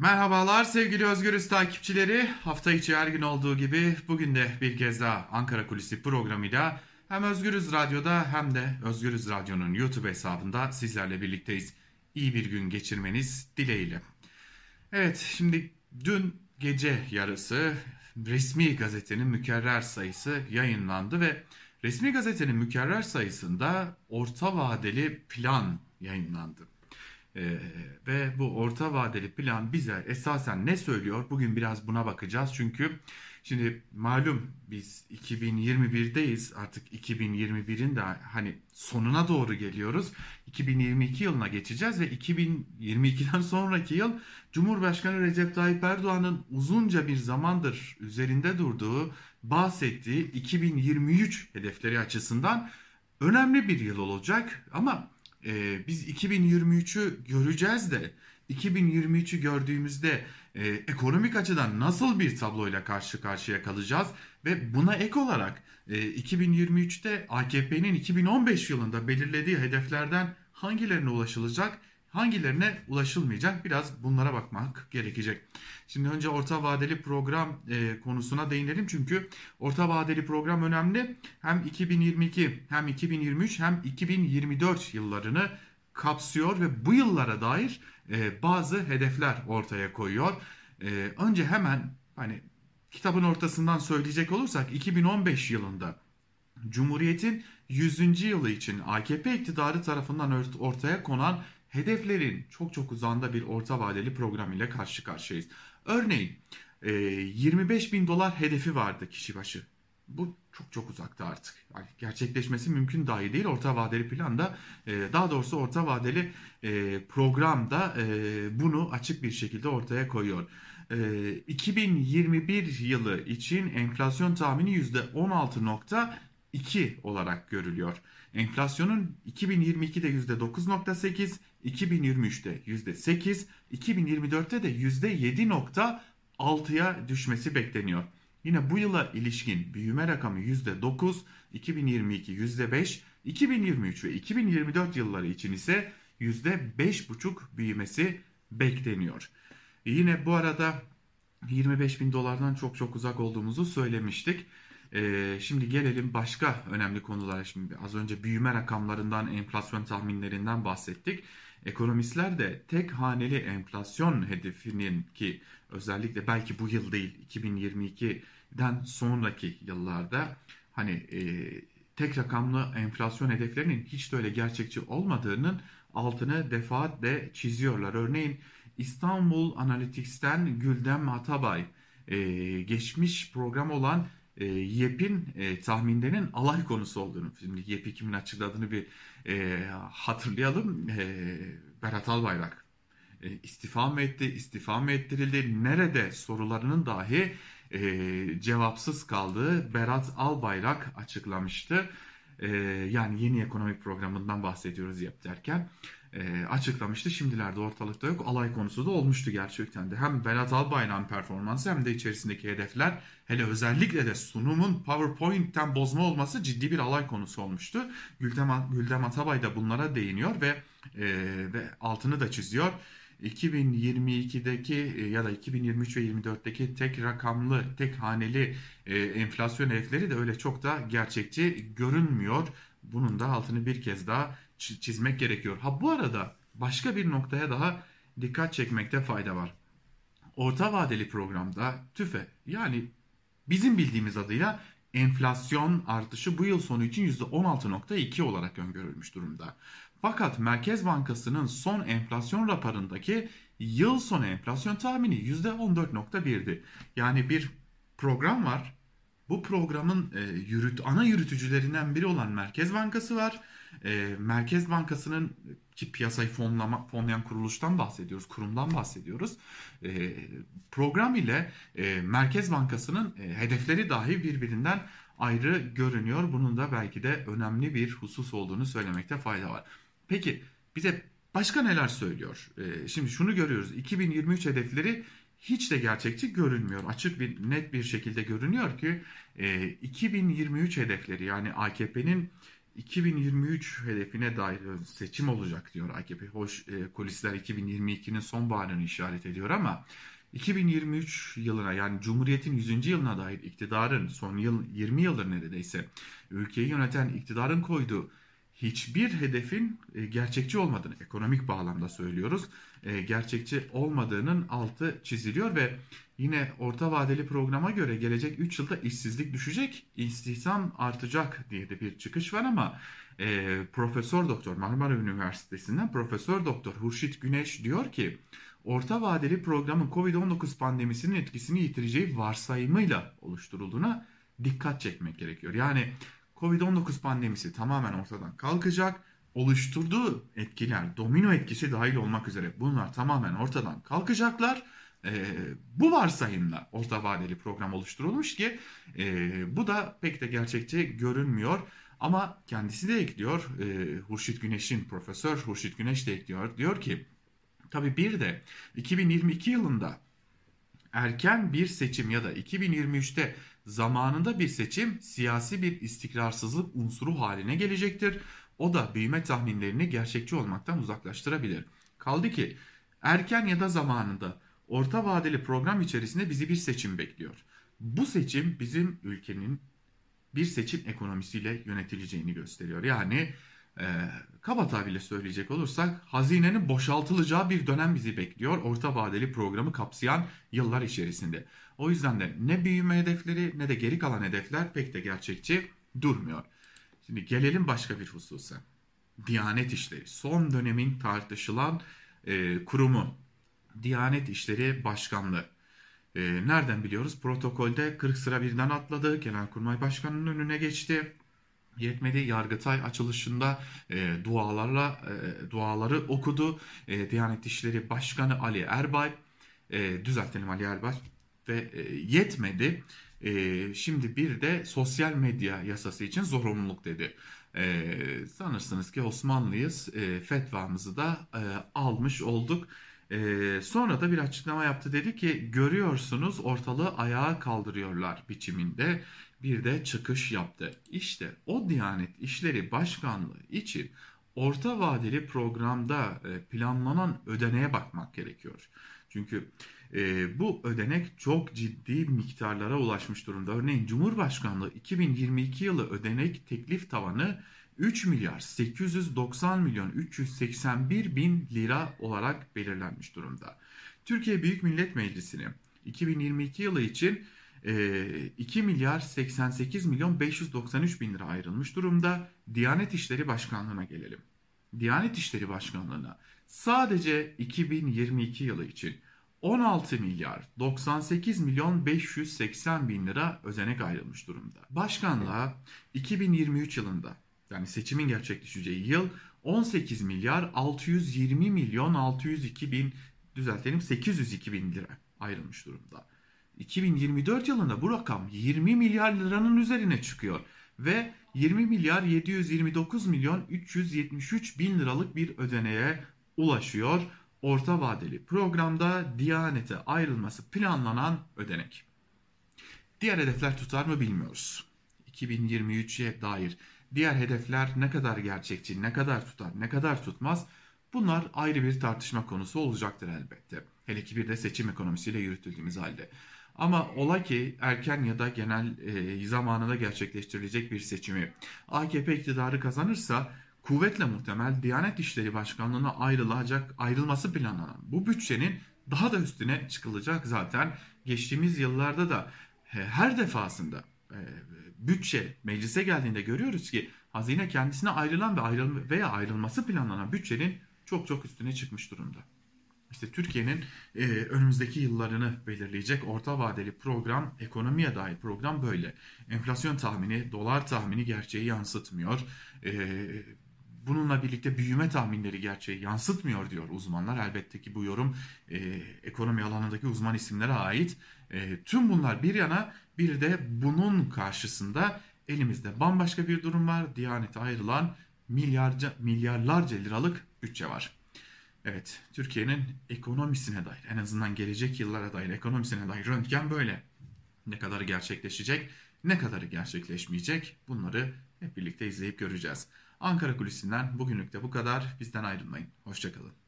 Merhabalar sevgili Özgürüz takipçileri. Hafta içi her gün olduğu gibi bugün de bir kez daha Ankara Kulisi programıyla hem Özgürüz Radyo'da hem de Özgürüz Radyo'nun YouTube hesabında sizlerle birlikteyiz. İyi bir gün geçirmeniz dileğiyle. Evet şimdi dün gece yarısı resmi gazetenin mükerrer sayısı yayınlandı ve resmi gazetenin mükerrer sayısında orta vadeli plan yayınlandı. Ee, ve bu orta vadeli plan bize esasen ne söylüyor? Bugün biraz buna bakacağız. Çünkü şimdi malum biz 2021'deyiz. Artık 2021'in de hani sonuna doğru geliyoruz. 2022 yılına geçeceğiz ve 2022'den sonraki yıl Cumhurbaşkanı Recep Tayyip Erdoğan'ın uzunca bir zamandır üzerinde durduğu, bahsettiği 2023 hedefleri açısından önemli bir yıl olacak. Ama e, biz 2023'ü göreceğiz de 2023'ü gördüğümüzde e, ekonomik açıdan nasıl bir tabloyla karşı karşıya kalacağız? Ve buna ek olarak e, 2023'te AKP'nin 2015 yılında belirlediği hedeflerden hangilerine ulaşılacak hangilerine ulaşılmayacak biraz bunlara bakmak gerekecek. Şimdi önce orta vadeli program e, konusuna değinelim çünkü orta vadeli program önemli. Hem 2022 hem 2023 hem 2024 yıllarını kapsıyor ve bu yıllara dair e, bazı hedefler ortaya koyuyor. E, önce hemen hani kitabın ortasından söyleyecek olursak 2015 yılında Cumhuriyet'in 100. yılı için AKP iktidarı tarafından ortaya konan hedeflerin çok çok uzağında bir orta vadeli program ile karşı karşıyayız. Örneğin 25 e, bin dolar hedefi vardı kişi başı. Bu çok çok uzakta artık. Yani gerçekleşmesi mümkün dahi değil. Orta vadeli planda e, daha doğrusu orta vadeli e, programda bunu açık bir şekilde ortaya koyuyor. 2021 yılı için enflasyon tahmini %16.2 olarak görülüyor. Enflasyonun 2022'de %9.8, 2023'te %8, 2024'te de %7.6'ya düşmesi bekleniyor. Yine bu yıla ilişkin büyüme rakamı %9, 2022 %5, 2023 ve 2024 yılları için ise %5,5 büyümesi bekleniyor. Yine bu arada 25 bin dolardan çok çok uzak olduğumuzu söylemiştik. Ee, şimdi gelelim başka önemli konulara. Şimdi az önce büyüme rakamlarından, enflasyon tahminlerinden bahsettik. Ekonomistler de tek haneli enflasyon hedefinin ki özellikle belki bu yıl değil 2022'den sonraki yıllarda hani e, tek rakamlı enflasyon hedeflerinin hiç de öyle gerçekçi olmadığının altını defaatle çiziyorlar. Örneğin İstanbul Analytics'ten Güldem Atabay e, geçmiş program olan e, YEP'in e, tahminlerinin alay konusu olduğunu, şimdi YEP'i kimin açıkladığını bir e, hatırlayalım. E, Berat Albayrak e, istifa mı etti, istifa mı ettirildi, nerede sorularının dahi e, cevapsız kaldığı Berat Albayrak açıklamıştı. E, yani yeni ekonomik programından bahsediyoruz YEP derken e, açıklamıştı. Şimdilerde ortalıkta yok. Alay konusu da olmuştu gerçekten de. Hem Berat Albayrak'ın performansı hem de içerisindeki hedefler hele özellikle de sunumun PowerPoint'ten bozma olması ciddi bir alay konusu olmuştu. Güldem, Güldem Atabay da bunlara değiniyor ve, e, ve altını da çiziyor. 2022'deki e, ya da 2023 ve 24'teki tek rakamlı, tek haneli e, enflasyon hedefleri de öyle çok da gerçekçi görünmüyor. Bunun da altını bir kez daha çizmek gerekiyor. Ha bu arada başka bir noktaya daha dikkat çekmekte fayda var. Orta vadeli programda TÜFE yani bizim bildiğimiz adıyla enflasyon artışı bu yıl sonu için %16.2 olarak öngörülmüş durumda. Fakat Merkez Bankası'nın son enflasyon raporundaki yıl sonu enflasyon tahmini %14.1'di. Yani bir program var. Bu programın e, yürüt, ana yürütücülerinden biri olan Merkez Bankası var e, Merkez Bankası'nın ki piyasayı fonlama, fonlayan kuruluştan bahsediyoruz, kurumdan bahsediyoruz. E, program ile e, Merkez Bankası'nın e, hedefleri dahi birbirinden ayrı görünüyor. Bunun da belki de önemli bir husus olduğunu söylemekte fayda var. Peki bize başka neler söylüyor? E, şimdi şunu görüyoruz. 2023 hedefleri hiç de gerçekçi görünmüyor. Açık bir net bir şekilde görünüyor ki e, 2023 hedefleri yani AKP'nin 2023 hedefine dair seçim olacak diyor AKP. Hoş e, kulisler 2022'nin sonbaharını işaret ediyor ama 2023 yılına yani Cumhuriyet'in 100. yılına dair iktidarın son yıl 20 yıldır neredeyse ülkeyi yöneten iktidarın koyduğu hiçbir hedefin e, gerçekçi olmadığını ekonomik bağlamda söylüyoruz. E, gerçekçi olmadığının altı çiziliyor ve yine orta vadeli programa göre gelecek 3 yılda işsizlik düşecek, istihdam artacak diye de bir çıkış var ama e, Profesör Doktor Marmara Üniversitesi'nden Profesör Doktor Hurşit Güneş diyor ki orta vadeli programın Covid-19 pandemisinin etkisini yitireceği varsayımıyla oluşturulduğuna dikkat çekmek gerekiyor. Yani Covid-19 pandemisi tamamen ortadan kalkacak. Oluşturduğu etkiler, domino etkisi dahil olmak üzere bunlar tamamen ortadan kalkacaklar. E, bu varsayımla orta vadeli program oluşturulmuş ki e, bu da pek de gerçekçi görünmüyor. Ama kendisi de ekliyor, e, Hurşit Güneş'in, Profesör Hurşit Güneş de ekliyor. Diyor ki, tabii bir de 2022 yılında erken bir seçim ya da 2023'te zamanında bir seçim siyasi bir istikrarsızlık unsuru haline gelecektir. O da büyüme tahminlerini gerçekçi olmaktan uzaklaştırabilir. Kaldı ki erken ya da zamanında orta vadeli program içerisinde bizi bir seçim bekliyor. Bu seçim bizim ülkenin bir seçim ekonomisiyle yönetileceğini gösteriyor. Yani e, kaba tabirle söyleyecek olursak hazinenin boşaltılacağı bir dönem bizi bekliyor. Orta vadeli programı kapsayan yıllar içerisinde. O yüzden de ne büyüme hedefleri ne de geri kalan hedefler pek de gerçekçi durmuyor. Şimdi gelelim başka bir hususa. Diyanet İşleri son dönemin tartışılan e, kurumu. Diyanet İşleri Başkanlığı. E, nereden biliyoruz? Protokolde 40 sıra birden atladı. Genelkurmay Başkanı'nın önüne geçti. Yetmedi Yargıtay açılışında e, dualarla e, duaları okudu. E, Diyanet İşleri Başkanı Ali Erbay, e, düzeltelim Ali Erbay ve e, yetmedi. E, şimdi bir de sosyal medya yasası için zorunluluk dedi. E, sanırsınız ki Osmanlıyız. E, fetvamızı da e, almış olduk. E, sonra da bir açıklama yaptı dedi ki görüyorsunuz ortalığı ayağa kaldırıyorlar biçiminde bir de çıkış yaptı. İşte o Diyanet İşleri Başkanlığı için orta vadeli programda e, planlanan ödeneğe bakmak gerekiyor. Çünkü e, bu ödenek çok ciddi miktarlara ulaşmış durumda. Örneğin Cumhurbaşkanlığı 2022 yılı ödenek teklif tavanı 3 milyar 890 milyon 381 bin lira olarak belirlenmiş durumda. Türkiye Büyük Millet Meclisi'ne 2022 yılı için 2 milyar 88 milyon 593 bin lira ayrılmış durumda. Diyanet İşleri Başkanlığı'na gelelim. Diyanet İşleri Başkanlığı'na sadece 2022 yılı için 16 milyar 98 milyon 580 bin lira özenek ayrılmış durumda. Başkanlığa 2023 yılında yani seçimin gerçekleşeceği yıl 18 milyar 620 milyon 602 bin düzeltelim 802 bin lira ayrılmış durumda. 2024 yılında bu rakam 20 milyar liranın üzerine çıkıyor ve 20 milyar 729 milyon 373 bin liralık bir ödeneğe ulaşıyor orta vadeli programda Diyanet'e ayrılması planlanan ödenek. Diğer hedefler tutar mı bilmiyoruz. 2023'e dair diğer hedefler ne kadar gerçekçi, ne kadar tutar, ne kadar tutmaz bunlar ayrı bir tartışma konusu olacaktır elbette. Hele ki bir de seçim ekonomisiyle yürütüldüğümüz halde. Ama ola ki erken ya da genel e, zamanında gerçekleştirilecek bir seçimi AKP iktidarı kazanırsa kuvvetle muhtemel Diyanet İşleri Başkanlığı'na ayrılacak, ayrılması planlanan bu bütçenin daha da üstüne çıkılacak zaten. Geçtiğimiz yıllarda da her defasında e, bütçe meclise geldiğinde görüyoruz ki hazine kendisine ayrılan ve ayrıl veya ayrılması planlanan bütçenin çok çok üstüne çıkmış durumda. İşte Türkiye'nin e, önümüzdeki yıllarını belirleyecek orta vadeli program, ekonomiye dair program böyle. Enflasyon tahmini, dolar tahmini gerçeği yansıtmıyor. E, bununla birlikte büyüme tahminleri gerçeği yansıtmıyor diyor uzmanlar. Elbette ki bu yorum e, ekonomi alanındaki uzman isimlere ait. E, tüm bunlar bir yana bir de bunun karşısında elimizde bambaşka bir durum var. Diyanete ayrılan milyarca, milyarlarca liralık bütçe var. Evet, Türkiye'nin ekonomisine dair, en azından gelecek yıllara dair ekonomisine dair röntgen böyle. Ne kadar gerçekleşecek Ne kadarı gerçekleşmeyecek? Bunları hep birlikte izleyip göreceğiz. Ankara Kulisi'nden bugünlük de bu kadar. Bizden ayrılmayın. Hoşçakalın.